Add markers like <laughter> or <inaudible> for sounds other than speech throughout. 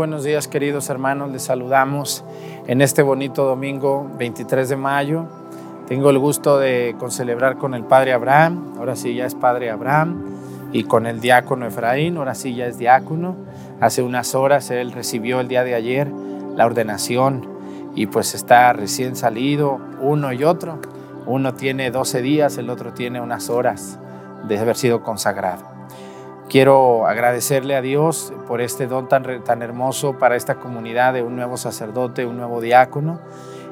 Buenos días queridos hermanos, les saludamos en este bonito domingo 23 de mayo. Tengo el gusto de concelebrar con el Padre Abraham, ahora sí ya es Padre Abraham, y con el diácono Efraín, ahora sí ya es diácono. Hace unas horas él recibió el día de ayer la ordenación y pues está recién salido uno y otro. Uno tiene 12 días, el otro tiene unas horas de haber sido consagrado. Quiero agradecerle a Dios por este don tan, tan hermoso para esta comunidad de un nuevo sacerdote, un nuevo diácono.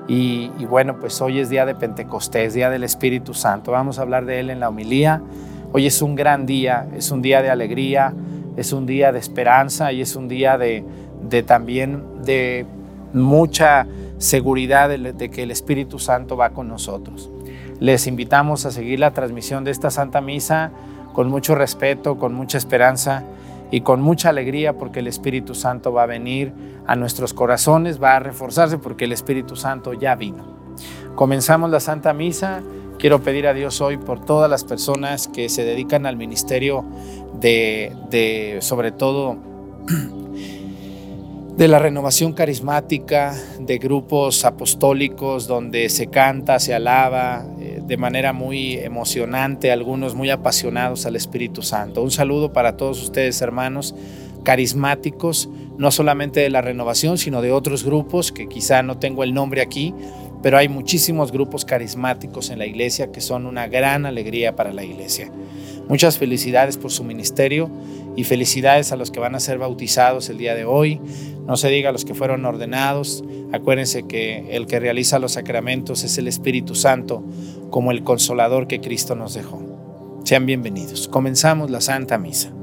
Y, y, bueno, pues hoy es día de Pentecostés, día del Espíritu Santo. Vamos a hablar de él en la homilía. Hoy es un gran día, es un día de alegría, es un día de esperanza y es un día de, de también de mucha seguridad de, de que el Espíritu Santo va con nosotros. Les invitamos a seguir la transmisión de esta Santa Misa con mucho respeto, con mucha esperanza y con mucha alegría porque el Espíritu Santo va a venir a nuestros corazones, va a reforzarse porque el Espíritu Santo ya vino. Comenzamos la Santa Misa. Quiero pedir a Dios hoy por todas las personas que se dedican al ministerio de, de sobre todo, <clears throat> de la renovación carismática, de grupos apostólicos donde se canta, se alaba, de manera muy emocionante, algunos muy apasionados al Espíritu Santo. Un saludo para todos ustedes, hermanos carismáticos, no solamente de la renovación, sino de otros grupos que quizá no tengo el nombre aquí, pero hay muchísimos grupos carismáticos en la iglesia que son una gran alegría para la iglesia. Muchas felicidades por su ministerio y felicidades a los que van a ser bautizados el día de hoy. No se diga a los que fueron ordenados. Acuérdense que el que realiza los sacramentos es el Espíritu Santo como el consolador que Cristo nos dejó. Sean bienvenidos. Comenzamos la Santa Misa.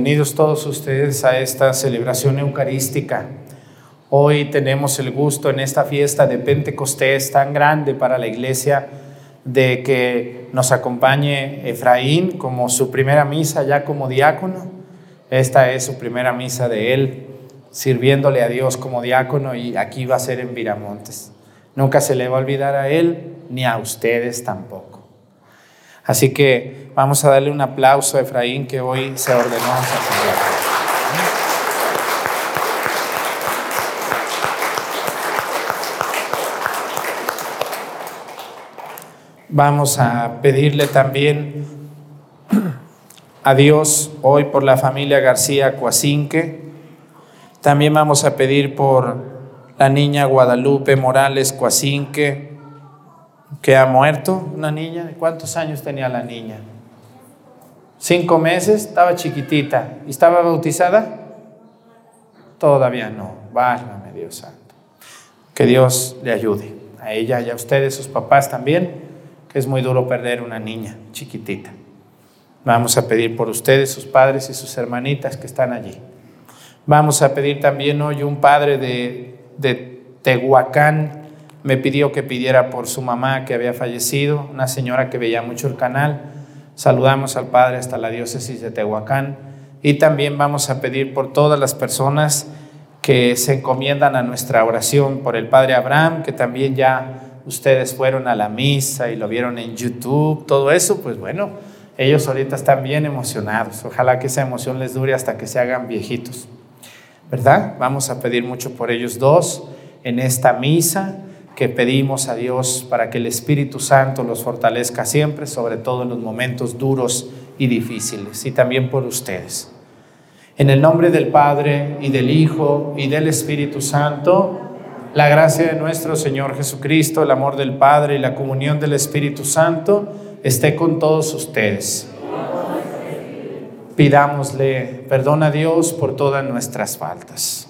Bienvenidos todos ustedes a esta celebración eucarística. Hoy tenemos el gusto en esta fiesta de Pentecostés tan grande para la iglesia de que nos acompañe Efraín como su primera misa ya como diácono. Esta es su primera misa de él, sirviéndole a Dios como diácono y aquí va a ser en Viramontes. Nunca se le va a olvidar a él ni a ustedes tampoco. Así que vamos a darle un aplauso a Efraín que hoy se ordenó. Vamos a pedirle también a Dios hoy por la familia García Coacinque. También vamos a pedir por la niña Guadalupe Morales Coacinque que ha muerto, una niña. ¿De cuántos años tenía la niña? Cinco meses, estaba chiquitita. ¿Y estaba bautizada? Todavía no. Válgame Dios Santo. Que Dios le ayude a ella y a ustedes, sus papás también, que es muy duro perder una niña chiquitita. Vamos a pedir por ustedes, sus padres y sus hermanitas que están allí. Vamos a pedir también hoy un padre de, de Tehuacán, me pidió que pidiera por su mamá que había fallecido, una señora que veía mucho el canal. Saludamos al Padre hasta la diócesis de Tehuacán y también vamos a pedir por todas las personas que se encomiendan a nuestra oración, por el Padre Abraham, que también ya ustedes fueron a la misa y lo vieron en YouTube, todo eso, pues bueno, ellos ahorita están bien emocionados. Ojalá que esa emoción les dure hasta que se hagan viejitos, ¿verdad? Vamos a pedir mucho por ellos dos en esta misa que pedimos a Dios para que el Espíritu Santo los fortalezca siempre, sobre todo en los momentos duros y difíciles, y también por ustedes. En el nombre del Padre y del Hijo y del Espíritu Santo, la gracia de nuestro Señor Jesucristo, el amor del Padre y la comunión del Espíritu Santo esté con todos ustedes. Pidámosle perdón a Dios por todas nuestras faltas.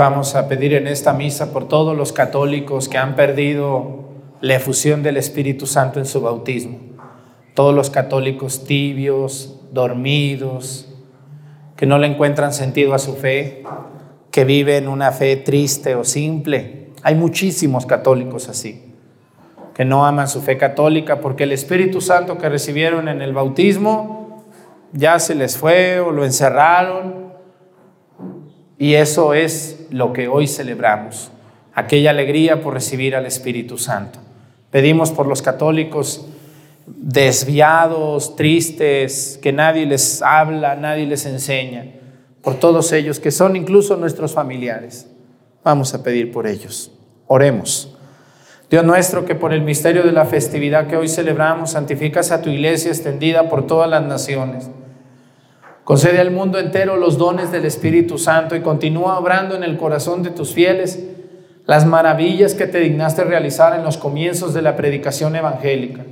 Vamos a pedir en esta misa por todos los católicos que han perdido la efusión del Espíritu Santo en su bautismo. Todos los católicos tibios, dormidos, que no le encuentran sentido a su fe, que viven una fe triste o simple. Hay muchísimos católicos así, que no aman su fe católica porque el Espíritu Santo que recibieron en el bautismo ya se les fue o lo encerraron. Y eso es lo que hoy celebramos, aquella alegría por recibir al Espíritu Santo. Pedimos por los católicos desviados, tristes, que nadie les habla, nadie les enseña, por todos ellos que son incluso nuestros familiares. Vamos a pedir por ellos. Oremos. Dios nuestro, que por el misterio de la festividad que hoy celebramos, santificas a tu iglesia extendida por todas las naciones. Concede al mundo entero los dones del Espíritu Santo y continúa obrando en el corazón de tus fieles las maravillas que te dignaste realizar en los comienzos de la predicación evangélica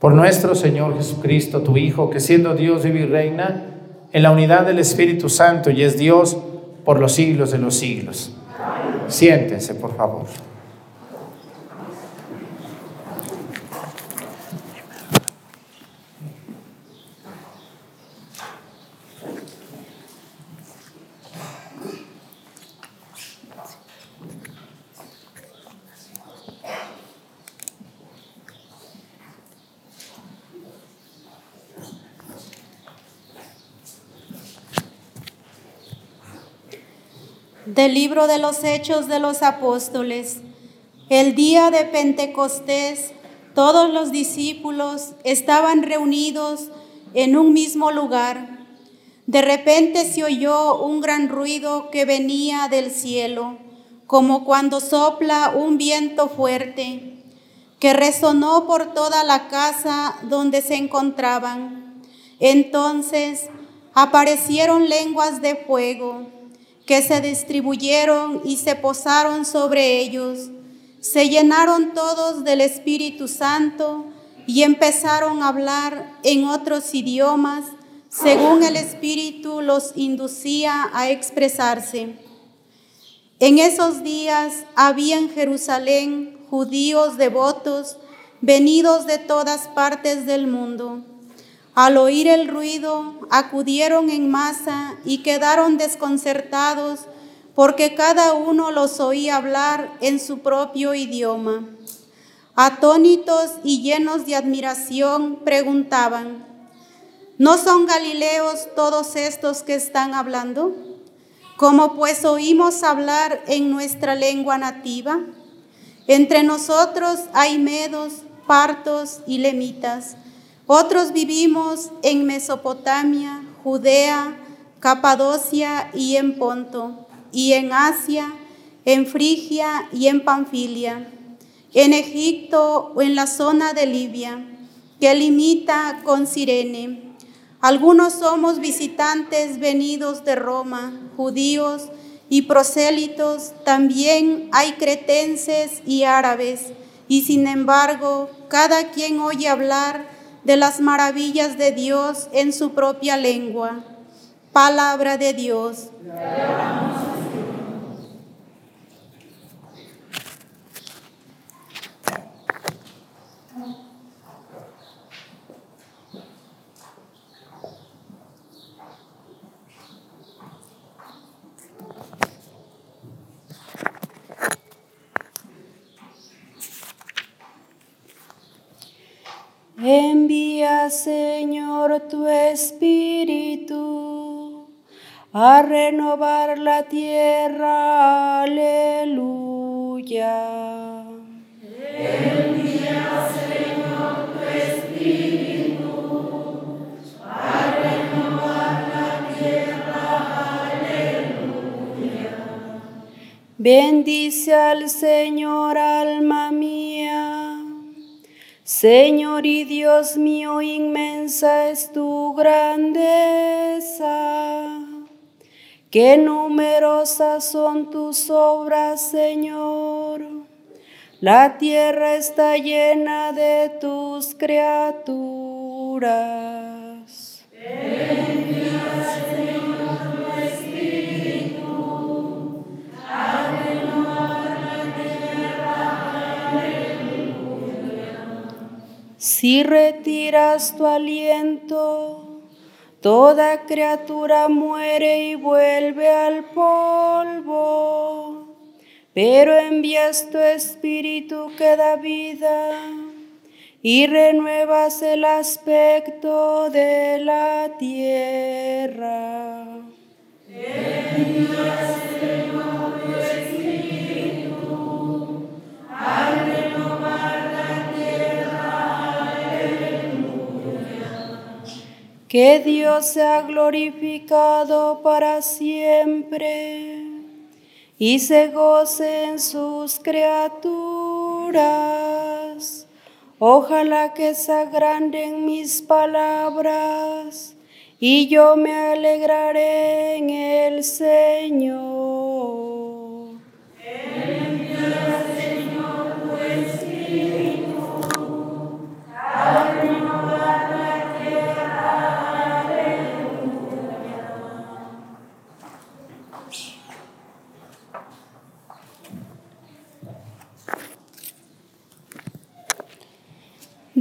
por nuestro Señor Jesucristo, tu Hijo, que siendo Dios vive y reina en la unidad del Espíritu Santo y es Dios por los siglos de los siglos. Siéntense, por favor. Del libro de los Hechos de los Apóstoles. El día de Pentecostés, todos los discípulos estaban reunidos en un mismo lugar. De repente se oyó un gran ruido que venía del cielo, como cuando sopla un viento fuerte, que resonó por toda la casa donde se encontraban. Entonces aparecieron lenguas de fuego que se distribuyeron y se posaron sobre ellos. Se llenaron todos del Espíritu Santo y empezaron a hablar en otros idiomas según el Espíritu los inducía a expresarse. En esos días había en Jerusalén judíos devotos venidos de todas partes del mundo al oír el ruido, acudieron en masa y quedaron desconcertados porque cada uno los oía hablar en su propio idioma. Atónitos y llenos de admiración, preguntaban, ¿no son galileos todos estos que están hablando? ¿Cómo pues oímos hablar en nuestra lengua nativa? Entre nosotros hay medos, partos y lemitas otros vivimos en Mesopotamia, Judea, Capadocia y en Ponto, y en Asia, en Frigia y en Panfilia, en Egipto o en la zona de Libia, que limita con Sirene. Algunos somos visitantes venidos de Roma, judíos y prosélitos, también hay cretenses y árabes, y sin embargo, cada quien oye hablar de las maravillas de Dios en su propia lengua. Palabra de Dios. Envía, Señor, tu Espíritu a renovar la tierra. Aleluya. Envía, Señor, tu Espíritu a renovar la tierra. Aleluya. Bendice al Señor, Señor y Dios mío, inmensa es tu grandeza. Qué numerosas son tus obras, Señor. La tierra está llena de tus criaturas. Si retiras tu aliento, toda criatura muere y vuelve al polvo, pero envías tu espíritu que da vida y renuevas el aspecto de la tierra. Que Dios sea glorificado para siempre y se goce en sus criaturas. Ojalá que se agranden mis palabras y yo me alegraré en el Señor.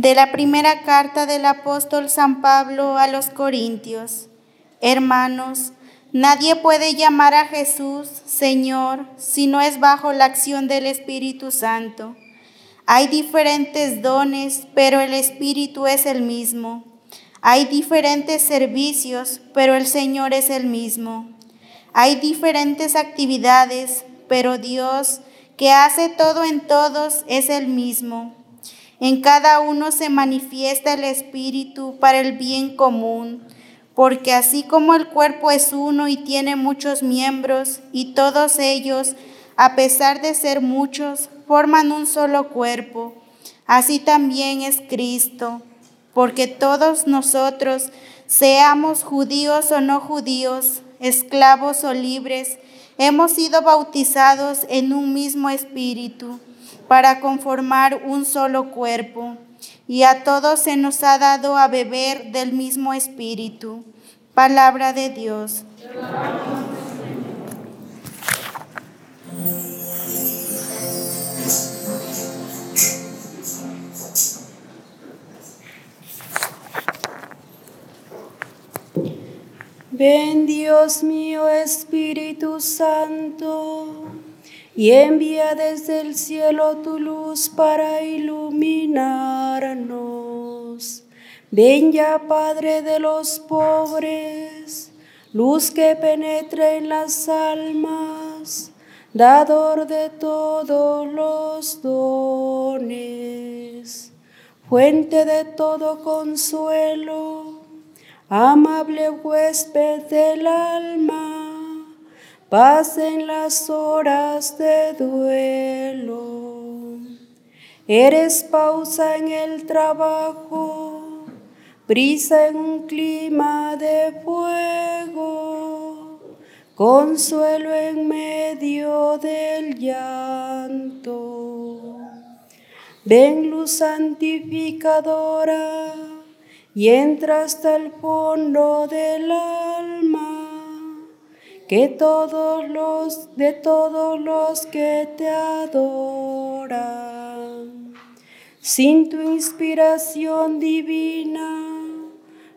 De la primera carta del apóstol San Pablo a los Corintios. Hermanos, nadie puede llamar a Jesús Señor si no es bajo la acción del Espíritu Santo. Hay diferentes dones, pero el Espíritu es el mismo. Hay diferentes servicios, pero el Señor es el mismo. Hay diferentes actividades, pero Dios, que hace todo en todos, es el mismo. En cada uno se manifiesta el Espíritu para el bien común, porque así como el cuerpo es uno y tiene muchos miembros, y todos ellos, a pesar de ser muchos, forman un solo cuerpo, así también es Cristo, porque todos nosotros, seamos judíos o no judíos, esclavos o libres, hemos sido bautizados en un mismo espíritu para conformar un solo cuerpo, y a todos se nos ha dado a beber del mismo espíritu. Palabra de Dios. Ven Dios mío, Espíritu Santo y envía desde el cielo tu luz para iluminarnos. Ven ya, Padre de los pobres, luz que penetra en las almas, dador de todos los dones, fuente de todo consuelo, amable huésped del alma pasen las horas de duelo. Eres pausa en el trabajo, brisa en un clima de fuego, consuelo en medio del llanto. Ven luz santificadora y entra hasta el fondo del alma que todos los de todos los que te adoran. Sin tu inspiración divina,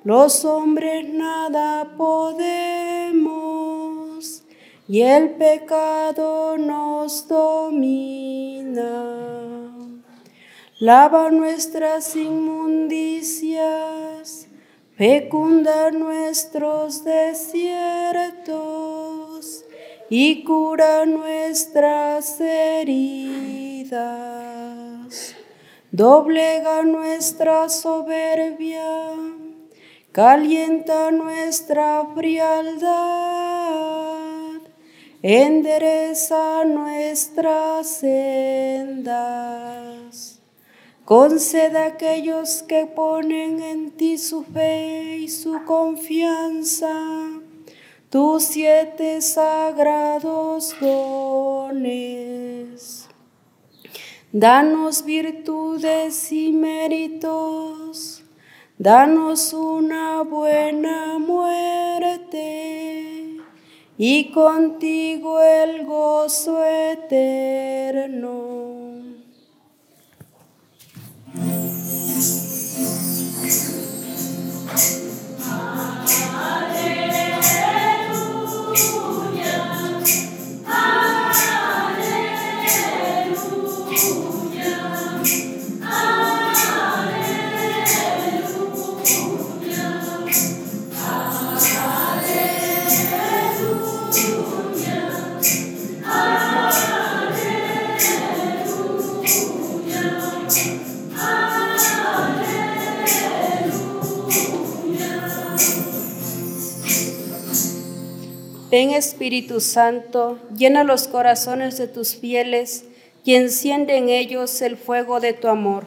los hombres nada podemos y el pecado nos domina. Lava nuestras inmundicias fecunda nuestros desiertos y cura nuestras heridas. Doblega nuestra soberbia, calienta nuestra frialdad, endereza nuestras sendas Conceda a aquellos que ponen en ti su fe y su confianza tus siete sagrados dones. Danos virtudes y méritos, danos una buena muerte y contigo el gozo eterno. Ven Espíritu Santo, llena los corazones de tus fieles y enciende en ellos el fuego de tu amor.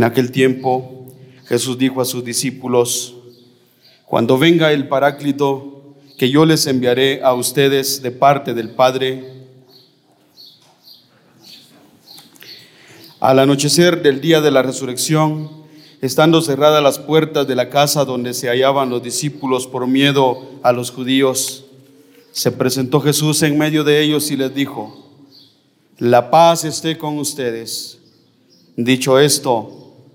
En aquel tiempo Jesús dijo a sus discípulos, cuando venga el Paráclito, que yo les enviaré a ustedes de parte del Padre, al anochecer del día de la resurrección, estando cerradas las puertas de la casa donde se hallaban los discípulos por miedo a los judíos, se presentó Jesús en medio de ellos y les dijo, la paz esté con ustedes. Dicho esto,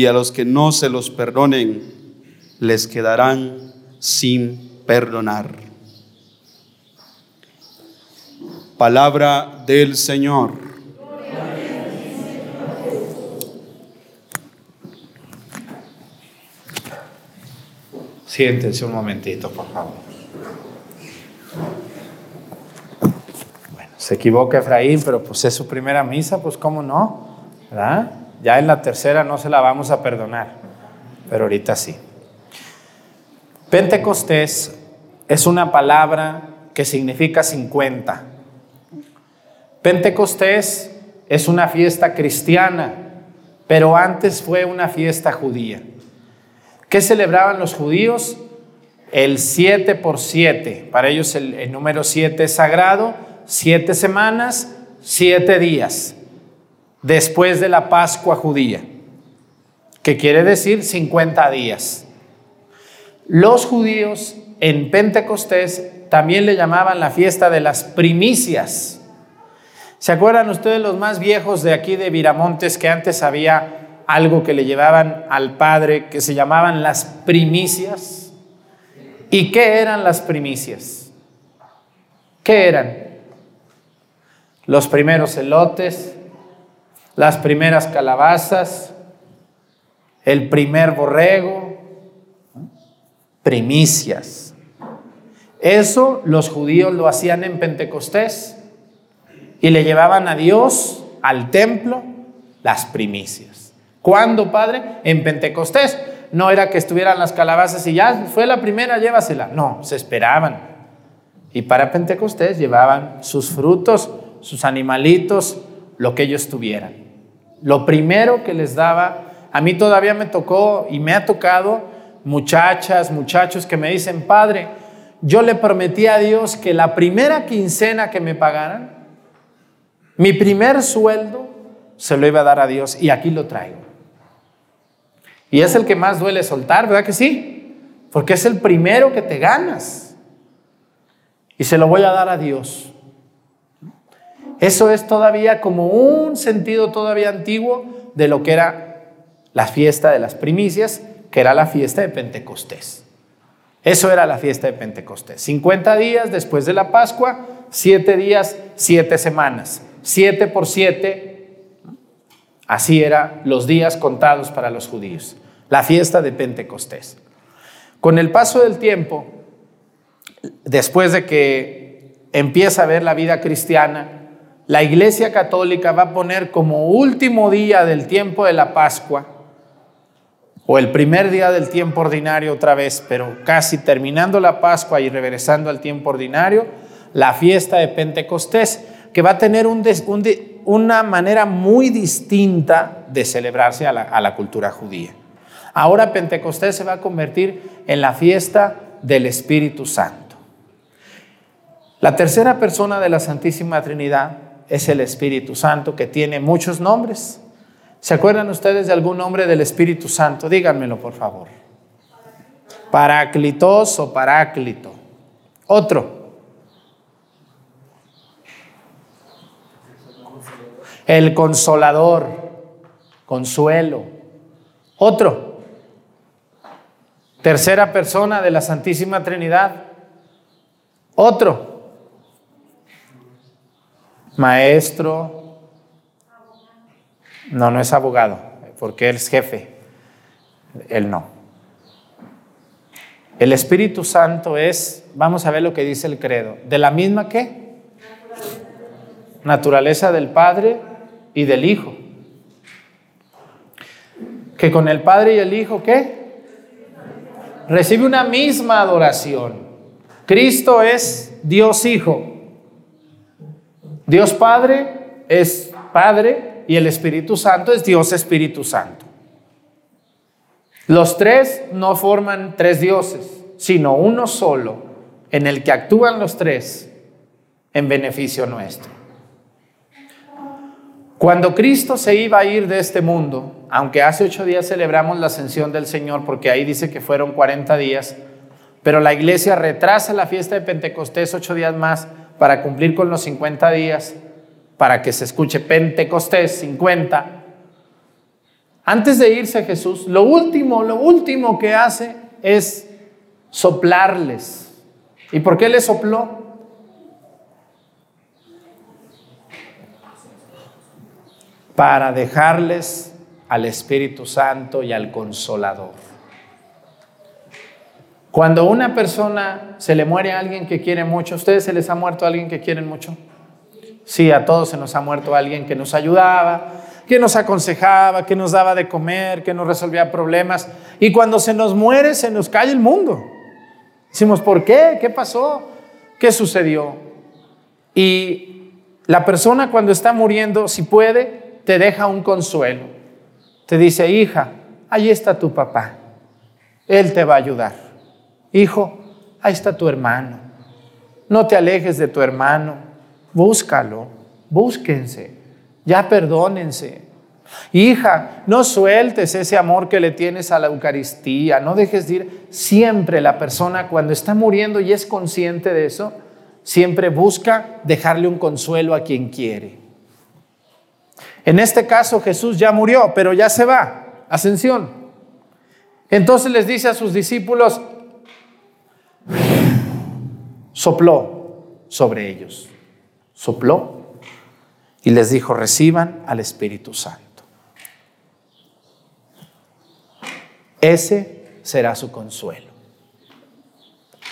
y a los que no se los perdonen les quedarán sin perdonar. Palabra del Señor. Siéntense un momentito, por favor. Bueno, se equivoca Efraín, pero pues es su primera misa, pues cómo no, ¿verdad? Ya en la tercera no se la vamos a perdonar, pero ahorita sí. Pentecostés es una palabra que significa 50. Pentecostés es una fiesta cristiana, pero antes fue una fiesta judía. ¿Qué celebraban los judíos? El 7 por 7. Para ellos el, número 7 es sagrado. Siete semanas, siete días después de la Pascua judía, que quiere decir 50 días. Los judíos en Pentecostés también le llamaban la fiesta de las primicias. ¿Se acuerdan ustedes los más viejos de aquí de Viramontes que antes había algo que le llevaban al Padre que se llamaban las primicias? ¿Y qué eran las primicias? ¿Qué eran? Los primeros elotes, las primeras calabazas, el primer borrego, primicias. Eso los judíos lo hacían en Pentecostés y le llevaban a Dios al templo las primicias. ¿Cuándo, Padre? En Pentecostés. No era que estuvieran las calabazas y ya fue la primera, llévasela. No, se esperaban. Y para Pentecostés llevaban sus frutos, sus animalitos, lo que ellos tuvieran. Lo primero que les daba, a mí todavía me tocó y me ha tocado muchachas, muchachos que me dicen, Padre, yo le prometí a Dios que la primera quincena que me pagaran, mi primer sueldo, se lo iba a dar a Dios y aquí lo traigo. Y es el que más duele soltar, ¿verdad que sí? Porque es el primero que te ganas. Y se lo voy a dar a Dios. Eso es todavía como un sentido todavía antiguo de lo que era la fiesta de las primicias, que era la fiesta de Pentecostés. Eso era la fiesta de Pentecostés. 50 días después de la Pascua, 7 días, 7 semanas. 7 por 7, así eran los días contados para los judíos. la fiesta de Pentecostés. Con el paso del tiempo, después de que empieza a ver la vida cristiana, la Iglesia Católica va a poner como último día del tiempo de la Pascua, o el primer día del tiempo ordinario otra vez, pero casi terminando la Pascua y regresando al tiempo ordinario, la fiesta de Pentecostés, que va a tener una manera muy distinta de celebrarse a la, a la cultura judía. Ahora Pentecostés se va a convertir en la fiesta del Espíritu Santo. La tercera persona de la Santísima Trinidad es el Espíritu Santo, que tiene muchos nombres. ¿Se acuerdan ustedes de algún nombre del Espíritu Santo? Díganmelo, por favor. Paráclitos o Paráclito. Otro. El consolador, consuelo. Otro. Tercera persona de la Santísima Trinidad. Otro maestro, no, no es abogado, porque él es jefe, él no. El Espíritu Santo es, vamos a ver lo que dice el credo, de la misma que naturaleza del Padre y del Hijo. Que con el Padre y el Hijo, ¿qué? Recibe una misma adoración. Cristo es Dios Hijo. Dios Padre es Padre y el Espíritu Santo es Dios Espíritu Santo. Los tres no forman tres dioses, sino uno solo, en el que actúan los tres en beneficio nuestro. Cuando Cristo se iba a ir de este mundo, aunque hace ocho días celebramos la ascensión del Señor, porque ahí dice que fueron 40 días, pero la iglesia retrasa la fiesta de Pentecostés ocho días más para cumplir con los 50 días, para que se escuche Pentecostés 50. Antes de irse Jesús, lo último, lo último que hace es soplarles. ¿Y por qué les sopló? Para dejarles al Espíritu Santo y al Consolador. Cuando una persona se le muere a alguien que quiere mucho, ¿a ustedes se les ha muerto a alguien que quieren mucho? Sí, a todos se nos ha muerto alguien que nos ayudaba, que nos aconsejaba, que nos daba de comer, que nos resolvía problemas. Y cuando se nos muere, se nos cae el mundo. Decimos, ¿por qué? ¿Qué pasó? ¿Qué sucedió? Y la persona cuando está muriendo, si puede, te deja un consuelo. Te dice, hija, ahí está tu papá. Él te va a ayudar. Hijo, ahí está tu hermano. No te alejes de tu hermano. Búscalo. Búsquense. Ya perdónense. Hija, no sueltes ese amor que le tienes a la Eucaristía. No dejes de ir. Siempre la persona cuando está muriendo y es consciente de eso, siempre busca dejarle un consuelo a quien quiere. En este caso Jesús ya murió, pero ya se va. Ascensión. Entonces les dice a sus discípulos, sopló sobre ellos, sopló y les dijo, reciban al Espíritu Santo. Ese será su consuelo.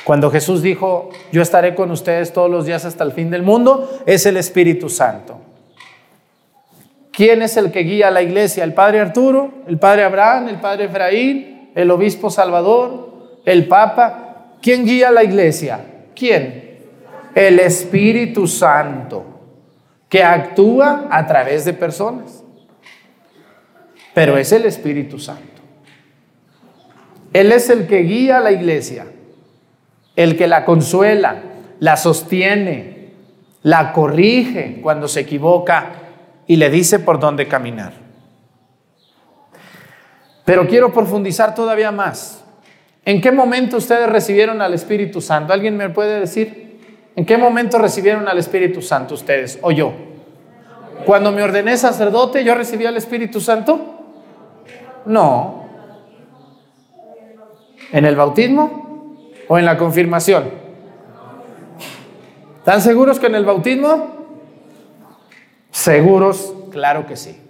Cuando Jesús dijo, yo estaré con ustedes todos los días hasta el fin del mundo, es el Espíritu Santo. ¿Quién es el que guía a la iglesia? ¿El Padre Arturo? ¿El Padre Abraham? ¿El Padre Efraín? ¿El Obispo Salvador? ¿El Papa? ¿Quién guía la iglesia? ¿Quién? El Espíritu Santo, que actúa a través de personas. Pero es el Espíritu Santo. Él es el que guía a la iglesia, el que la consuela, la sostiene, la corrige cuando se equivoca y le dice por dónde caminar. Pero quiero profundizar todavía más. ¿En qué momento ustedes recibieron al Espíritu Santo? ¿Alguien me puede decir? ¿En qué momento recibieron al Espíritu Santo ustedes o yo? Cuando me ordené sacerdote, ¿yo recibí al Espíritu Santo? No. ¿En el bautismo o en la confirmación? ¿Están seguros que en el bautismo? Seguros, claro que sí,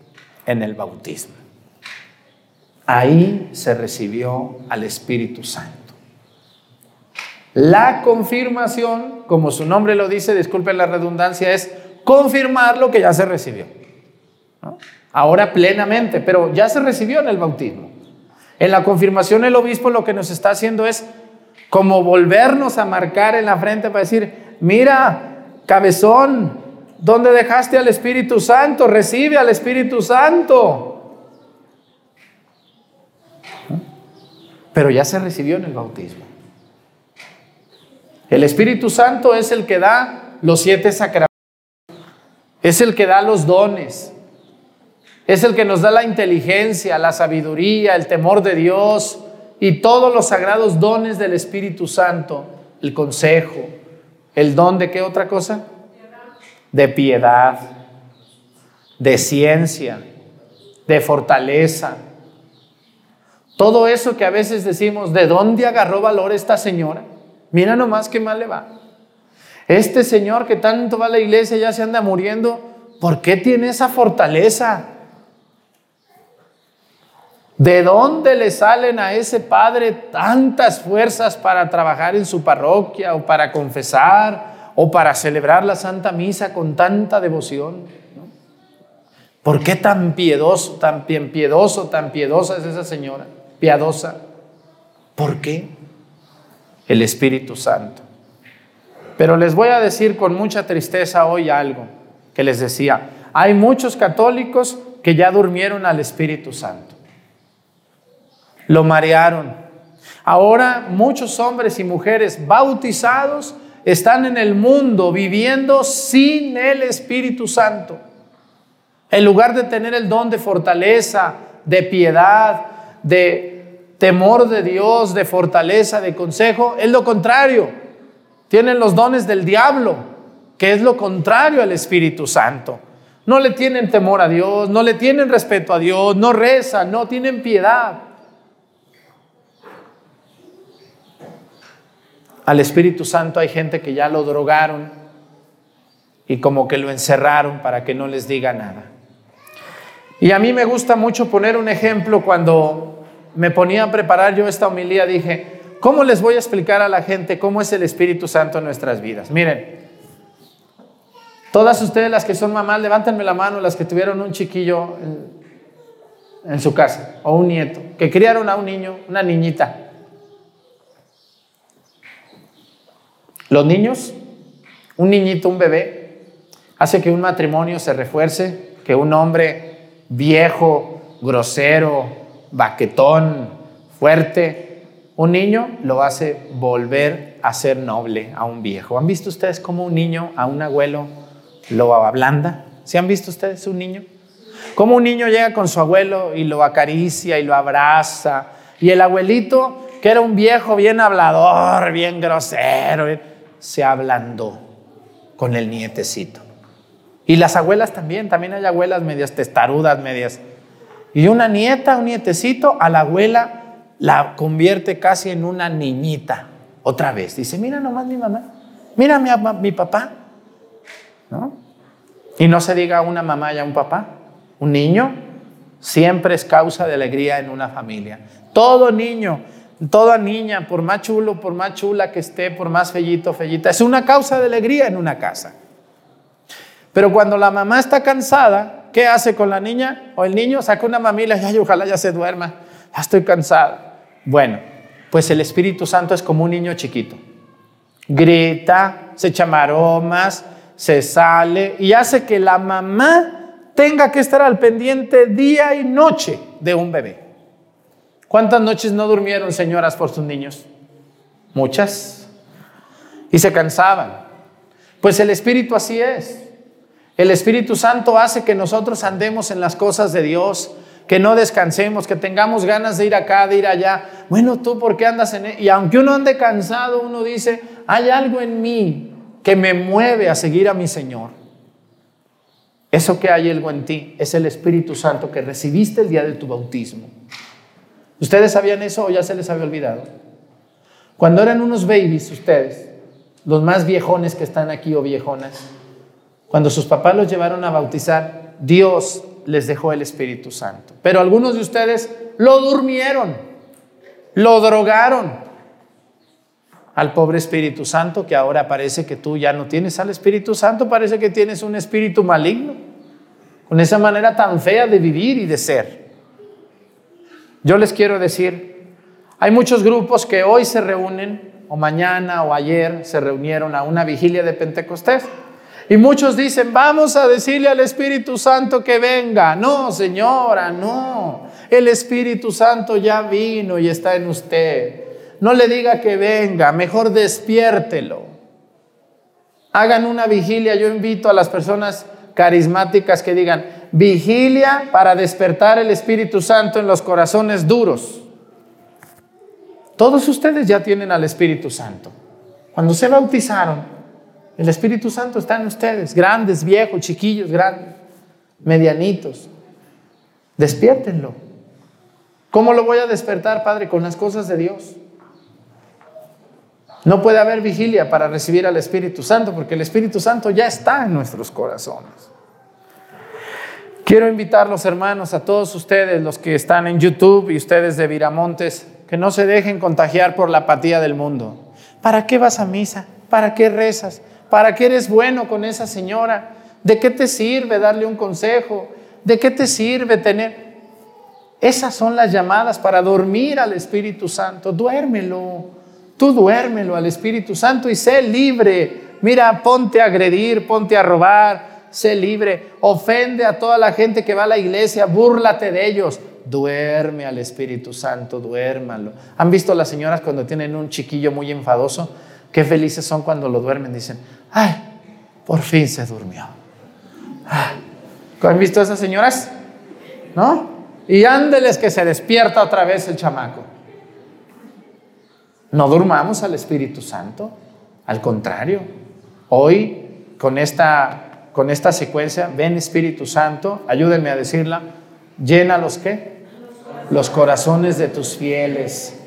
en el bautismo. Ahí se recibió al Espíritu Santo. La confirmación, como su nombre lo dice, disculpen la redundancia, es confirmar lo que ya se recibió. Ahora plenamente, pero ya se recibió en el bautismo. En la confirmación el obispo lo que nos está haciendo es como volvernos a marcar en la frente para decir, mira, cabezón, ¿dónde dejaste al Espíritu Santo? Recibe al Espíritu Santo. Pero ya se recibió en el bautismo. El Espíritu Santo es el que da los siete sacramentos. Es el que da los dones. Es el que nos da la inteligencia, la sabiduría, el temor de Dios y todos los sagrados dones del Espíritu Santo. El consejo, el don de qué otra cosa? De piedad, de ciencia, de fortaleza. Todo eso que a veces decimos, ¿de dónde agarró valor esta señora? Mira nomás qué mal le va. Este señor que tanto va a la iglesia ya se anda muriendo, ¿por qué tiene esa fortaleza? ¿De dónde le salen a ese padre tantas fuerzas para trabajar en su parroquia o para confesar o para celebrar la Santa Misa con tanta devoción? ¿Por qué tan piedoso, tan piedoso, tan piedosa es esa señora? Piadosa. ¿Por qué? el Espíritu Santo. Pero les voy a decir con mucha tristeza hoy algo que les decía. Hay muchos católicos que ya durmieron al Espíritu Santo. Lo marearon. Ahora muchos hombres y mujeres bautizados están en el mundo viviendo sin el Espíritu Santo. En lugar de tener el don de fortaleza, de piedad, de temor de Dios, de fortaleza, de consejo, es lo contrario. Tienen los dones del diablo, que es lo contrario al Espíritu Santo. No le tienen temor a Dios, no le tienen respeto a Dios, no rezan, no tienen piedad. Al Espíritu Santo hay gente que ya lo drogaron y como que lo encerraron para que no les diga nada. Y a mí me gusta mucho poner un ejemplo cuando me ponía a preparar yo esta homilía, dije, ¿cómo les voy a explicar a la gente cómo es el Espíritu Santo en nuestras vidas? Miren, todas ustedes las que son mamás, levántenme la mano, las que tuvieron un chiquillo en, en su casa, o un nieto, que criaron a un niño, una niñita. Los niños, un niñito, un bebé, hace que un matrimonio se refuerce, que un hombre viejo, grosero, baquetón, fuerte, un niño lo hace volver a ser noble a un viejo. ¿Han visto ustedes cómo un niño a un abuelo lo ablanda? ¿Sí han visto ustedes un niño? Cómo un niño llega con su abuelo y lo acaricia y lo abraza. Y el abuelito, que era un viejo bien hablador, bien grosero, se ablandó con el nietecito. Y las abuelas también, también hay abuelas medias testarudas, medias y una nieta, un nietecito, a la abuela la convierte casi en una niñita. Otra vez. Dice, mira nomás mi mamá, mira mi, mi papá. ¿No? Y no se diga una mamá y a un papá. Un niño siempre es causa de alegría en una familia. Todo niño, toda niña, por más chulo, por más chula que esté, por más fellito, fellita, es una causa de alegría en una casa. Pero cuando la mamá está cansada, ¿Qué hace con la niña o el niño? Saca una mamila y ojalá ya se duerma. Ya estoy cansado. Bueno, pues el Espíritu Santo es como un niño chiquito. Grita, se echa maromas, se sale y hace que la mamá tenga que estar al pendiente día y noche de un bebé. ¿Cuántas noches no durmieron señoras por sus niños? Muchas. Y se cansaban. Pues el Espíritu así es. El Espíritu Santo hace que nosotros andemos en las cosas de Dios, que no descansemos, que tengamos ganas de ir acá, de ir allá. Bueno, tú, ¿por qué andas en él? E-? Y aunque uno ande cansado, uno dice, hay algo en mí que me mueve a seguir a mi Señor. Eso que hay algo en ti es el Espíritu Santo que recibiste el día de tu bautismo. ¿Ustedes sabían eso o ya se les había olvidado? Cuando eran unos babies ustedes, los más viejones que están aquí o viejonas, cuando sus papás los llevaron a bautizar, Dios les dejó el Espíritu Santo. Pero algunos de ustedes lo durmieron, lo drogaron al pobre Espíritu Santo, que ahora parece que tú ya no tienes al Espíritu Santo, parece que tienes un espíritu maligno, con esa manera tan fea de vivir y de ser. Yo les quiero decir, hay muchos grupos que hoy se reúnen, o mañana o ayer se reunieron a una vigilia de Pentecostés y muchos dicen, vamos a decirle al Espíritu Santo que venga. No, señora, no. El Espíritu Santo ya vino y está en usted. No le diga que venga, mejor despiértelo. Hagan una vigilia. Yo invito a las personas carismáticas que digan, vigilia para despertar el Espíritu Santo en los corazones duros. Todos ustedes ya tienen al Espíritu Santo. Cuando se bautizaron, el Espíritu Santo está en ustedes, grandes, viejos, chiquillos, grandes, medianitos. Despiértenlo. ¿Cómo lo voy a despertar, Padre? Con las cosas de Dios. No puede haber vigilia para recibir al Espíritu Santo porque el Espíritu Santo ya está en nuestros corazones. Quiero invitar los hermanos, a todos ustedes, los que están en YouTube y ustedes de Viramontes, que no se dejen contagiar por la apatía del mundo. ¿Para qué vas a misa? ¿Para qué rezas? ¿Para qué eres bueno con esa señora? ¿De qué te sirve darle un consejo? ¿De qué te sirve tener? Esas son las llamadas para dormir al Espíritu Santo. Duérmelo. Tú duérmelo al Espíritu Santo y sé libre. Mira, ponte a agredir, ponte a robar, sé libre. Ofende a toda la gente que va a la iglesia, búrlate de ellos. Duerme al Espíritu Santo, duérmalo. ¿Han visto las señoras cuando tienen un chiquillo muy enfadoso? Qué felices son cuando lo duermen. Dicen, ay, por fin se durmió. ¿Han visto a esas señoras? ¿No? Y ándeles que se despierta otra vez el chamaco. No durmamos al Espíritu Santo. Al contrario, hoy con esta, con esta secuencia, ven Espíritu Santo, ayúdenme a decirla, llena los qué? Los corazones de tus fieles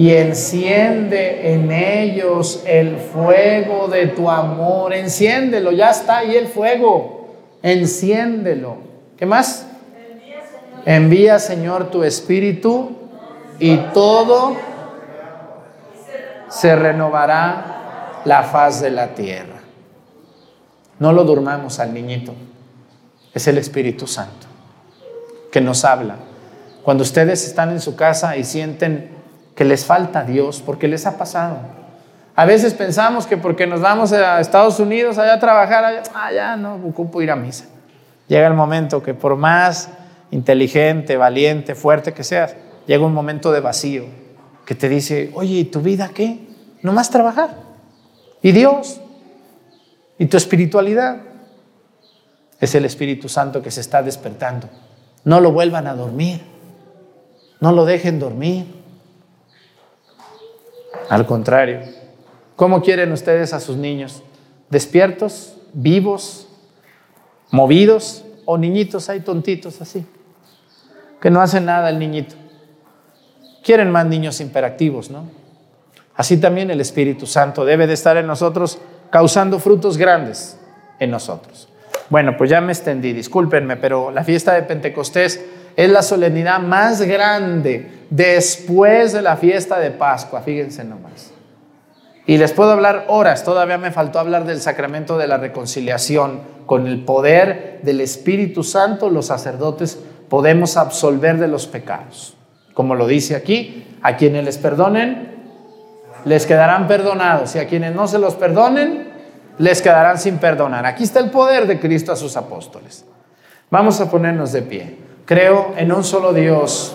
y enciende en ellos el fuego de tu amor. Enciéndelo, ya está ahí el fuego. Enciéndelo. ¿Qué más? Envía, Señor, tu espíritu y todo se renovará la faz de la tierra. No lo durmamos al niñito. Es el Espíritu Santo que nos habla. Cuando ustedes están en su casa y sienten que les falta Dios, porque les ha pasado. A veces pensamos que porque nos vamos a Estados Unidos allá a trabajar, allá, ah, ya no ocupo ir a misa. Llega el momento que por más inteligente, valiente, fuerte que seas, llega un momento de vacío que te dice, oye, ¿y tu vida qué? No más trabajar. ¿Y Dios? ¿Y tu espiritualidad? Es el Espíritu Santo que se está despertando. No lo vuelvan a dormir. No lo dejen dormir. Al contrario, ¿cómo quieren ustedes a sus niños? ¿Despiertos, vivos, movidos o niñitos hay tontitos así? Que no hacen nada el niñito. Quieren más niños imperactivos, ¿no? Así también el Espíritu Santo debe de estar en nosotros causando frutos grandes en nosotros. Bueno, pues ya me extendí, discúlpenme, pero la fiesta de Pentecostés es la solemnidad más grande después de la fiesta de Pascua, fíjense nomás. Y les puedo hablar horas, todavía me faltó hablar del sacramento de la reconciliación. Con el poder del Espíritu Santo, los sacerdotes podemos absolver de los pecados. Como lo dice aquí, a quienes les perdonen, les quedarán perdonados. Y a quienes no se los perdonen, les quedarán sin perdonar. Aquí está el poder de Cristo a sus apóstoles. Vamos a ponernos de pie. Creo en un solo Dios,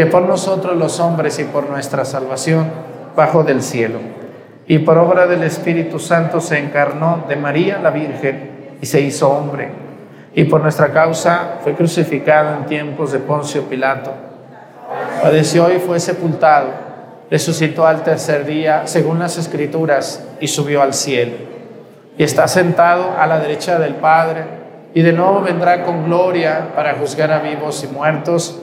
que por nosotros los hombres y por nuestra salvación bajo del cielo. Y por obra del Espíritu Santo se encarnó de María la Virgen y se hizo hombre. Y por nuestra causa fue crucificado en tiempos de Poncio Pilato. Padeció y fue sepultado, resucitó al tercer día, según las escrituras, y subió al cielo. Y está sentado a la derecha del Padre, y de nuevo vendrá con gloria para juzgar a vivos y muertos,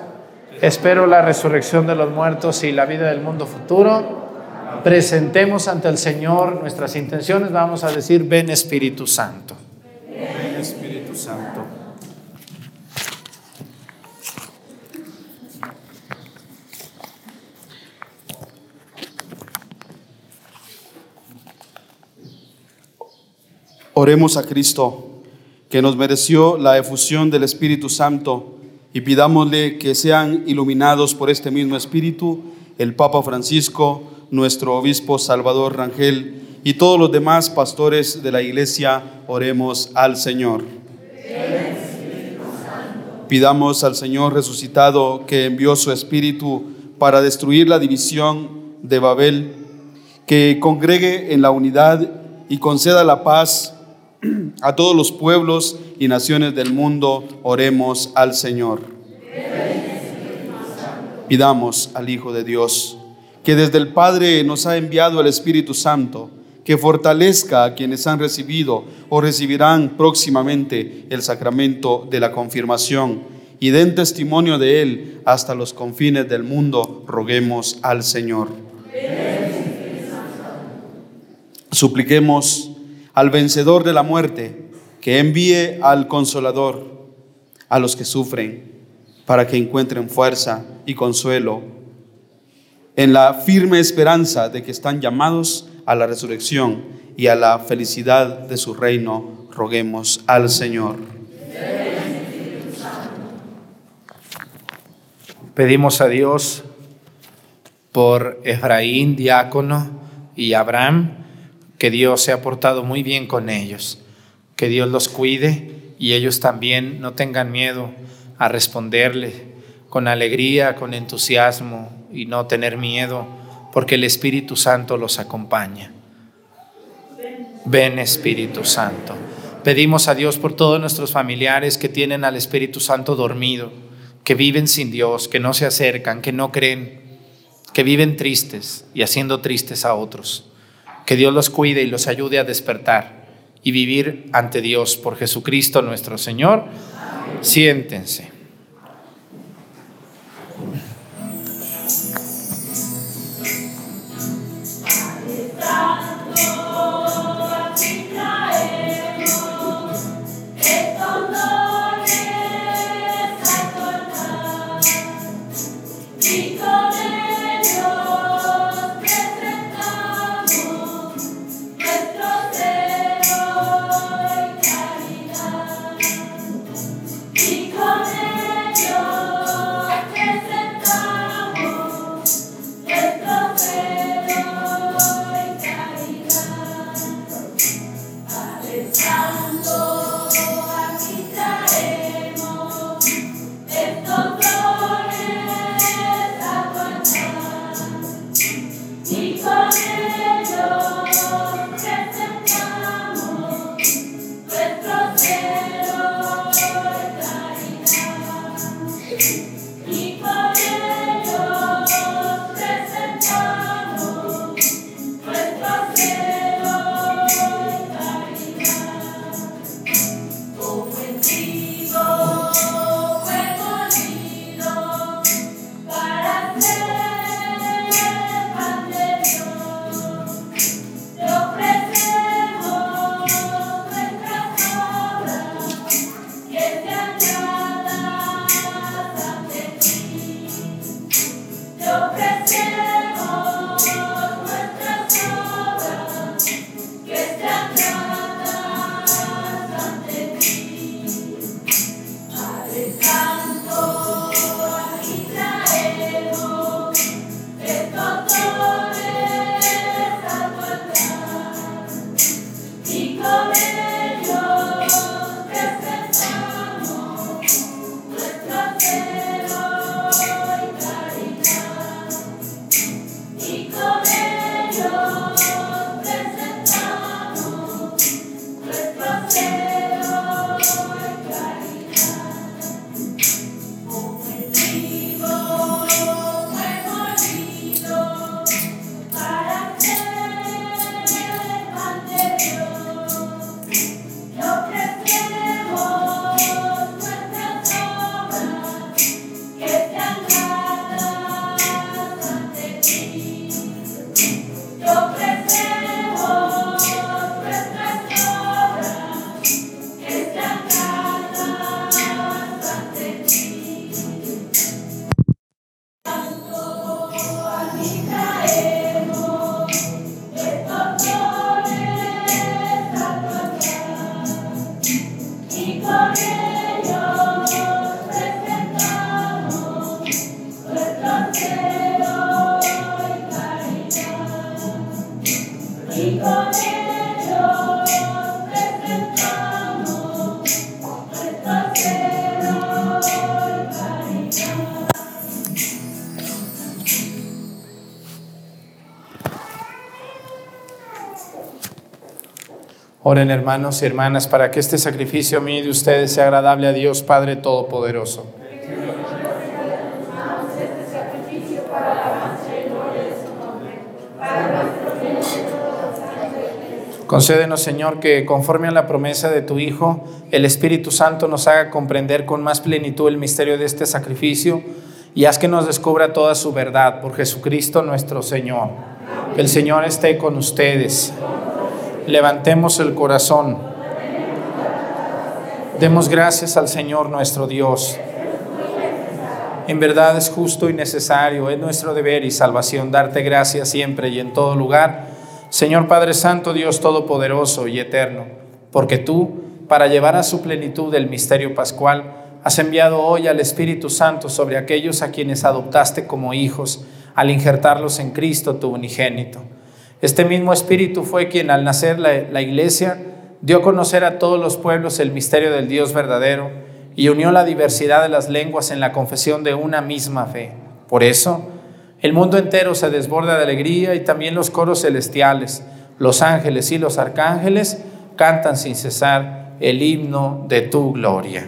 Espero la resurrección de los muertos y la vida del mundo futuro. Presentemos ante el Señor nuestras intenciones. Vamos a decir, ven Espíritu Santo. Ven Espíritu Santo. Oremos a Cristo, que nos mereció la efusión del Espíritu Santo, y pidámosle que sean iluminados por este mismo Espíritu el Papa Francisco, nuestro Obispo Salvador Rangel y todos los demás pastores de la Iglesia. Oremos al Señor. Pidamos al Señor resucitado que envió su Espíritu para destruir la división de Babel, que congregue en la unidad y conceda la paz a todos los pueblos y naciones del mundo, oremos al Señor. Pidamos al Hijo de Dios, que desde el Padre nos ha enviado el Espíritu Santo, que fortalezca a quienes han recibido o recibirán próximamente el sacramento de la confirmación y den testimonio de él hasta los confines del mundo, roguemos al Señor. Supliquemos al vencedor de la muerte, que envíe al consolador a los que sufren, para que encuentren fuerza y consuelo en la firme esperanza de que están llamados a la resurrección y a la felicidad de su reino. Roguemos al Señor. Pedimos a Dios por Efraín, diácono, y Abraham, que Dios se ha portado muy bien con ellos, que Dios los cuide y ellos también no tengan miedo a responderle con alegría, con entusiasmo y no tener miedo, porque el Espíritu Santo los acompaña. Ven Espíritu Santo. Pedimos a Dios por todos nuestros familiares que tienen al Espíritu Santo dormido, que viven sin Dios, que no se acercan, que no creen, que viven tristes y haciendo tristes a otros. Que Dios los cuide y los ayude a despertar y vivir ante Dios por Jesucristo nuestro Señor. Siéntense. Hermanos y hermanas para que este sacrificio mío de ustedes sea agradable a Dios Padre Todopoderoso. Concédenos, Señor, que conforme a la promesa de tu Hijo, el Espíritu Santo nos haga comprender con más plenitud el misterio de este sacrificio y haz que nos descubra toda su verdad por Jesucristo nuestro Señor. Que el Señor esté con ustedes. Levantemos el corazón. Demos gracias al Señor nuestro Dios. En verdad es justo y necesario, es nuestro deber y salvación darte gracias siempre y en todo lugar, Señor Padre Santo, Dios Todopoderoso y Eterno, porque tú, para llevar a su plenitud el misterio pascual, has enviado hoy al Espíritu Santo sobre aquellos a quienes adoptaste como hijos al injertarlos en Cristo, tu unigénito. Este mismo Espíritu fue quien al nacer la, iglesia dio a conocer a todos los pueblos el misterio del Dios verdadero y unió la diversidad de las lenguas en la confesión de una misma fe. Por eso, el mundo entero se desborda de alegría y también los coros celestiales, los ángeles y los arcángeles cantan sin cesar el himno de tu gloria.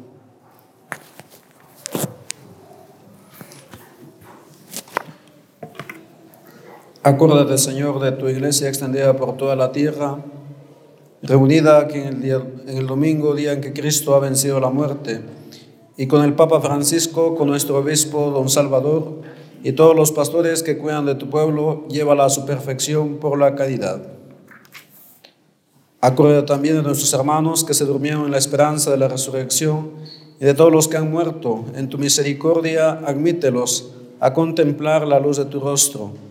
Acuérdate, Señor, de tu iglesia extendida por toda la tierra reunida aquí en el, día, en el domingo, día en que Cristo ha vencido la muerte, y con el Papa Francisco, con nuestro obispo don Salvador, y todos los pastores que cuidan de tu pueblo, llévala a su perfección por la caridad. Acuérdate también de nuestros hermanos que se durmieron en la esperanza de la resurrección y de todos los que han muerto. En tu misericordia, admítelos a contemplar la luz de tu rostro.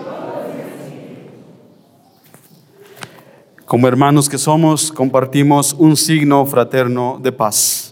Como hermanos que somos, compartimos un signo fraterno de paz.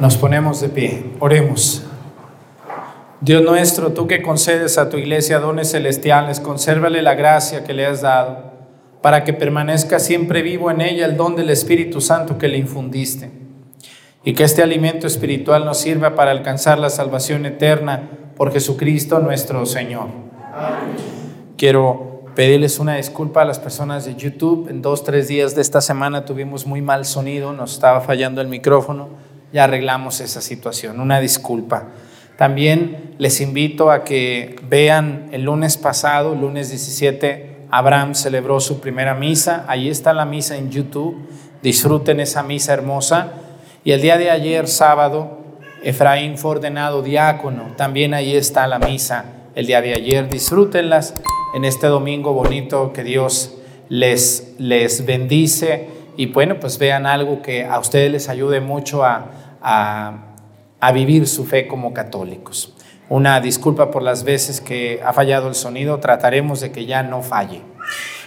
Nos ponemos de pie, oremos. Dios nuestro, tú que concedes a tu iglesia dones celestiales, consérvale la gracia que le has dado, para que permanezca siempre vivo en ella el don del Espíritu Santo que le infundiste, y que este alimento espiritual nos sirva para alcanzar la salvación eterna por Jesucristo nuestro Señor. Quiero pedirles una disculpa a las personas de YouTube. En dos, tres días de esta semana tuvimos muy mal sonido, nos estaba fallando el micrófono ya arreglamos esa situación. Una disculpa. También les invito a que vean el lunes pasado, lunes 17, Abraham celebró su primera misa. Ahí está la misa en YouTube. Disfruten esa misa hermosa. Y el día de ayer, sábado, Efraín fue ordenado diácono. También ahí está la misa el día de ayer. Disfrútenlas en este domingo bonito que Dios les, les bendice y bueno, pues vean algo que a ustedes les ayude mucho a, a, vivir su fe como católicos. Una disculpa por las veces que ha fallado el sonido, trataremos de que ya no falle.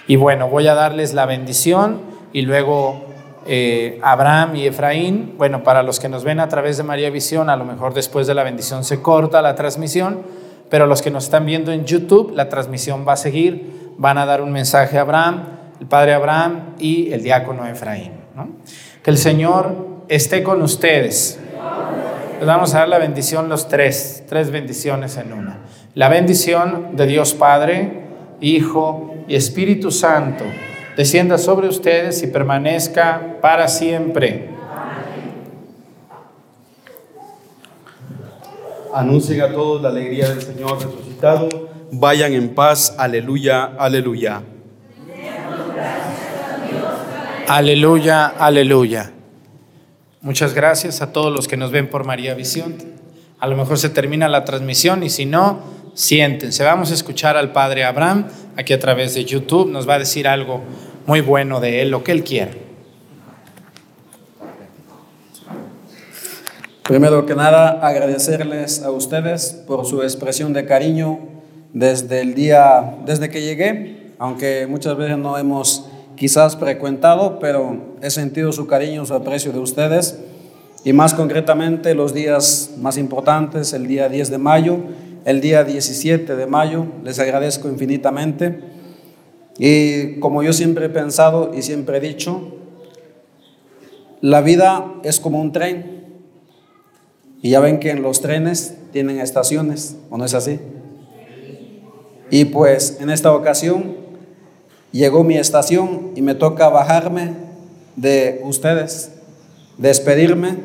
Y bueno, voy a darles la bendición y luego eh, Abraham y Efraín, bueno, para los que nos ven a través de María Visión, a lo mejor después de la bendición se corta la transmisión, pero los que nos están viendo en YouTube, la transmisión va a seguir, van a dar un mensaje a Abraham el padre Abraham y el diácono Efraín. Que el Señor esté con ustedes. Les vamos a dar la bendición los tres, tres bendiciones en una. La bendición de Dios Padre, Hijo y Espíritu Santo descienda sobre ustedes y permanezca para siempre. Anuncien a todos la alegría del Señor resucitado. Vayan en paz. Aleluya, aleluya. Aleluya, aleluya. Muchas gracias a todos los que nos ven por María Visión. A lo mejor se termina la transmisión y si no, siéntense. Vamos a escuchar al Padre Abraham aquí a través de YouTube. Nos va a decir algo muy bueno de él, lo que él quiera. Primero que nada, agradecerles a ustedes por su expresión de cariño desde el día, desde que llegué, aunque muchas veces no hemos quizás frecuentado, pero he sentido su cariño, su aprecio de ustedes y más concretamente los días más importantes, el día 10 de mayo, el día 17 de mayo, les agradezco infinitamente. Y como yo siempre he pensado y siempre he dicho, la vida es como un tren. Y ya ven que en los trenes tienen estaciones, ¿o no es así? Y pues en esta ocasión llegó mi estación y me toca bajarme de ustedes, despedirme,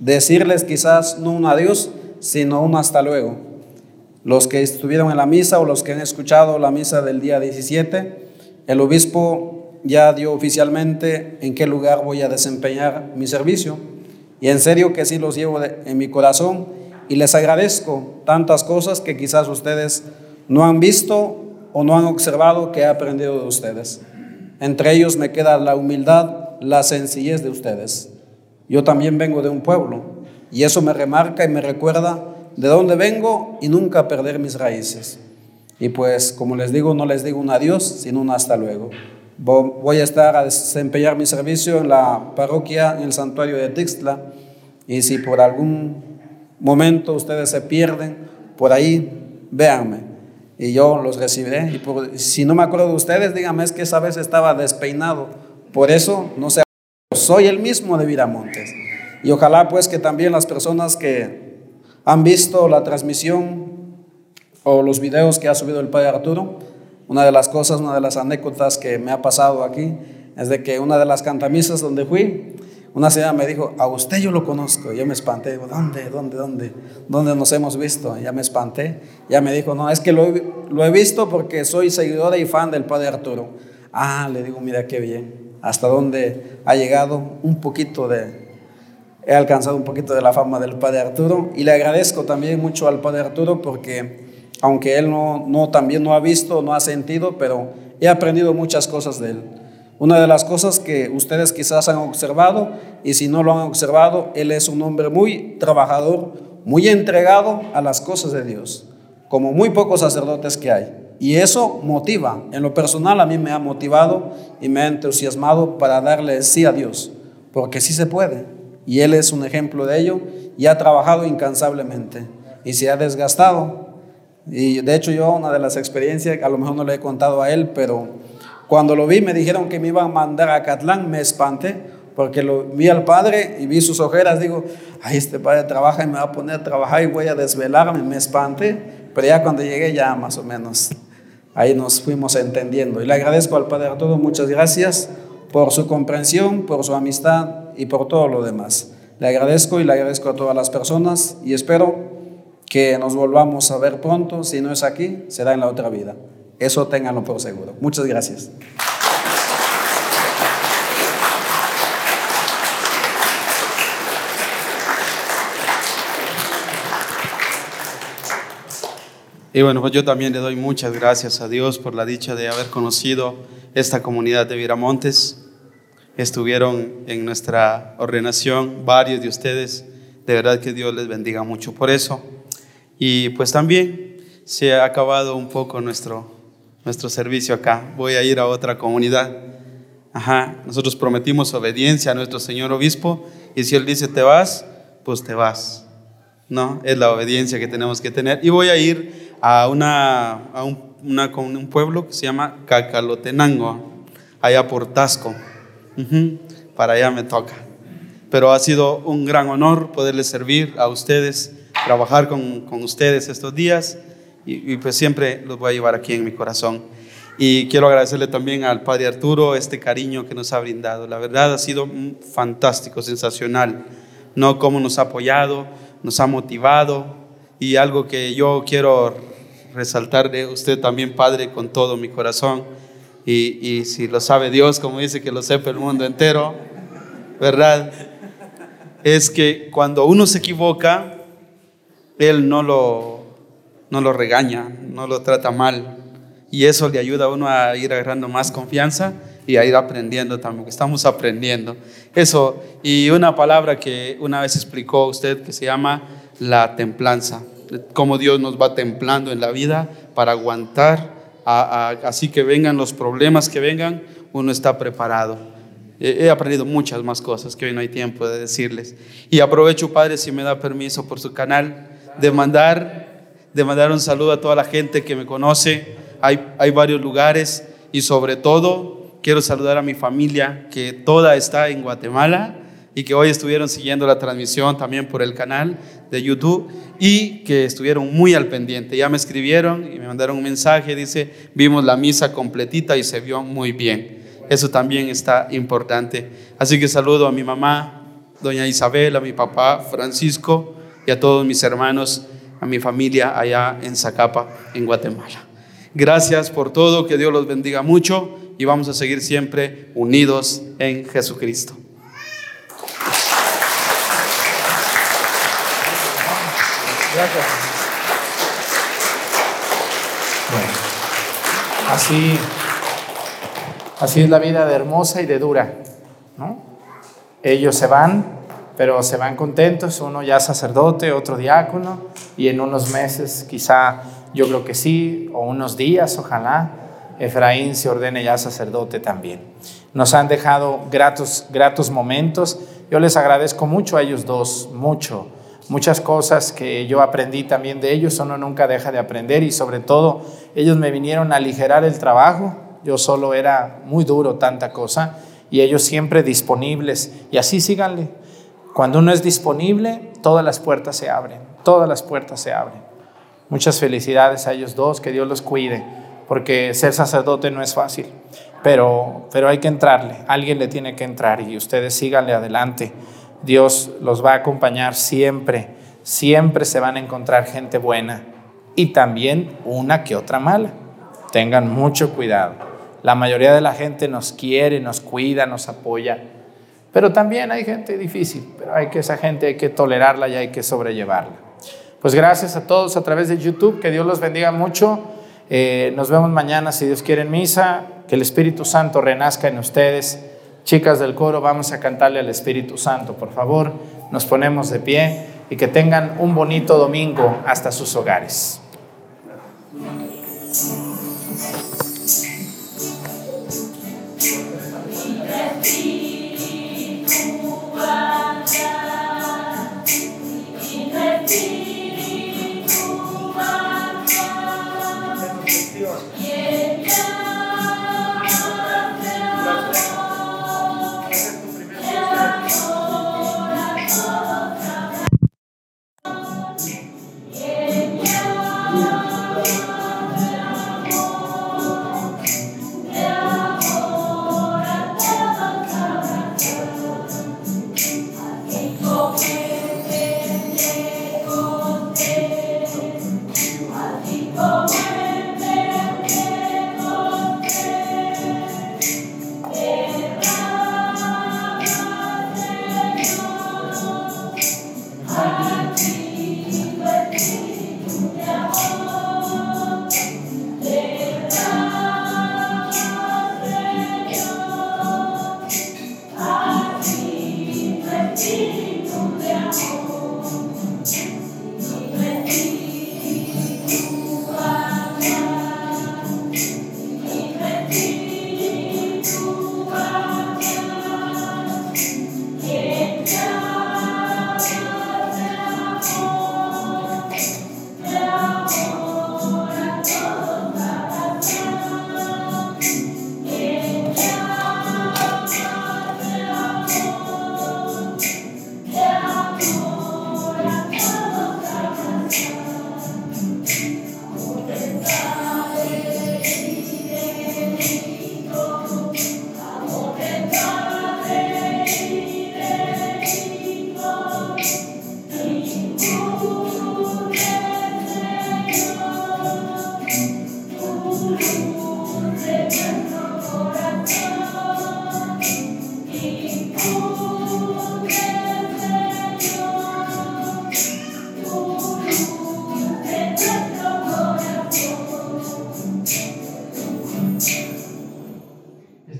decirles quizás no un adiós, sino un hasta luego. Los que estuvieron en la misa o los que han escuchado la misa del día 17, el obispo ya dio oficialmente en qué lugar voy a desempeñar mi servicio. Y en serio que sí los llevo en mi corazón y les agradezco tantas cosas que quizás ustedes no han visto o no han observado que he aprendido de ustedes. Entre ellos me queda la humildad, la sencillez de ustedes. Yo también vengo de un pueblo y eso me remarca y me recuerda de dónde vengo y nunca perder mis raíces. Y pues, como les digo, no les digo un adiós, sino un hasta luego. Voy a estar a desempeñar mi servicio en la parroquia, en el santuario de Tixtla, y si por algún momento ustedes se pierden, por ahí, véanme y yo los recibiré. Y si no me acuerdo de ustedes, díganme, es que esa vez estaba despeinado. Por eso, no sé, soy el mismo de Viramontes. Y ojalá pues que también las personas que han visto la transmisión o los videos que ha subido el Padre Arturo, una de las cosas, una de las anécdotas que me ha pasado aquí, es de que una de las cantamisas donde fui, una señora me dijo, a usted yo lo conozco. Yo me espanté, digo, ¿dónde, dónde, dónde? ¿Dónde nos hemos visto? Ya me espanté. Ya me dijo, no, es que lo, he visto porque soy seguidora y fan del Padre Arturo. Ah, le digo, mira qué bien. Hasta dónde ha llegado un poquito de... He alcanzado un poquito de la fama del Padre Arturo y le agradezco también mucho al Padre Arturo porque aunque él no, no también no ha visto, no ha sentido, pero he aprendido muchas cosas de él. Una de las cosas que ustedes quizás han observado, y si no lo han observado, Él es un hombre muy trabajador, muy entregado a las cosas de Dios, como muy pocos sacerdotes que hay. Y eso motiva, en lo personal a mí me ha motivado y me ha entusiasmado para darle sí a Dios, porque sí se puede. Y Él es un ejemplo de ello y ha trabajado incansablemente y se ha desgastado. Y de hecho yo una de las experiencias, a lo mejor no le he contado a él, pero cuando lo vi me dijeron que me iban a mandar a Catlán, me espanté porque lo vi al padre y vi sus ojeras, digo, ay, este padre trabaja y me va a poner a trabajar y voy a desvelarme, me espanté, pero ya cuando llegué ya más o menos ahí nos fuimos entendiendo. Y le agradezco al padre Arturo, muchas gracias por su comprensión, por su amistad y por todo lo demás. Le agradezco y le agradezco a todas las personas y espero que nos volvamos a ver pronto. Si no es aquí, será en la otra vida. Eso ténganlo por seguro. Muchas gracias. Y bueno, pues yo también le doy muchas gracias a Dios por la dicha de haber conocido esta comunidad de Viramontes. Estuvieron en nuestra ordenación varios de ustedes. De verdad que Dios les bendiga mucho por eso. Y pues también se ha acabado un poco nuestro, nuestro servicio acá. Voy a ir a otra comunidad. Ajá, nosotros prometimos obediencia a nuestro Señor Obispo y si Él dice te vas, pues te vas. No, es la obediencia que tenemos que tener. Y voy a ir a, una, a un, pueblo que se llama Cacalotenango, allá por Tasco. para allá me toca. Pero ha sido un gran honor poderles servir a ustedes, trabajar con, con ustedes estos días y, y, pues siempre los voy a llevar aquí en mi corazón. Y quiero agradecerle también al Padre Arturo este cariño que nos ha brindado. La verdad ha sido fantástico, sensacional. No cómo nos ha apoyado, nos ha motivado y algo que yo quiero resaltar de usted también, Padre, con todo mi corazón. Y, y, si lo sabe Dios, como dice que lo sepa el mundo entero, ¿verdad? Es que cuando uno se equivoca, Él no lo, no lo regaña, no lo trata mal. Y eso le ayuda a uno a ir agarrando más confianza y a ir aprendiendo también, estamos aprendiendo. Eso, y una palabra que una vez explicó usted que se llama la templanza cómo Dios nos va templando en la vida para aguantar, así que vengan los problemas que vengan, uno está preparado. He, aprendido muchas más cosas que hoy no hay tiempo de decirles. Y aprovecho, Padre, si me da permiso por su canal, de mandar, de mandar un saludo a toda la gente que me conoce. Hay, hay varios lugares y sobre todo quiero saludar a mi familia que toda está en Guatemala y que hoy estuvieron siguiendo la transmisión también por el canal de YouTube y que estuvieron muy al pendiente. Ya me escribieron y me mandaron un mensaje, dice, vimos la misa completita y se vio muy bien. Eso también está importante. Así que saludo a mi mamá, doña Isabel, a mi papá Francisco y a todos mis hermanos, a mi familia allá en Zacapa, en Guatemala. Gracias por todo, que Dios los bendiga mucho y vamos a seguir siempre unidos en Jesucristo. Gracias. Bueno, así, así es la vida de hermosa y de dura. ¿no? Ellos se van, pero se van contentos, uno ya sacerdote, otro diácono, y en unos meses quizá yo creo que sí, o unos días, ojalá, Efraín se ordene ya sacerdote también. Nos han dejado gratos, gratos momentos. Yo les agradezco mucho a ellos dos, mucho muchas cosas que yo aprendí también de ellos, uno nunca deja de aprender y sobre todo ellos me vinieron a aligerar el trabajo, yo solo era muy duro tanta cosa y ellos siempre disponibles y así síganle. Cuando uno es disponible, todas las puertas se abren, todas las puertas se abren. Muchas felicidades a ellos dos, que Dios los cuide, porque ser sacerdote no es fácil, pero, pero hay que entrarle, alguien le tiene que entrar y ustedes síganle adelante. Dios los va a acompañar siempre. Siempre se van a encontrar gente buena y también una que otra mala. Tengan mucho cuidado. La mayoría de la gente nos quiere, nos cuida, nos apoya. Pero también hay gente difícil, pero hay que esa gente hay que tolerarla y hay que sobrellevarla. Pues gracias a todos a través de YouTube, que Dios los bendiga mucho. Eh, nos vemos mañana, si Dios quiere, en misa. Que el Espíritu Santo renazca en ustedes Chicas del coro, vamos a cantarle al Espíritu Santo, por favor. Nos ponemos de pie y que tengan un bonito domingo hasta sus hogares.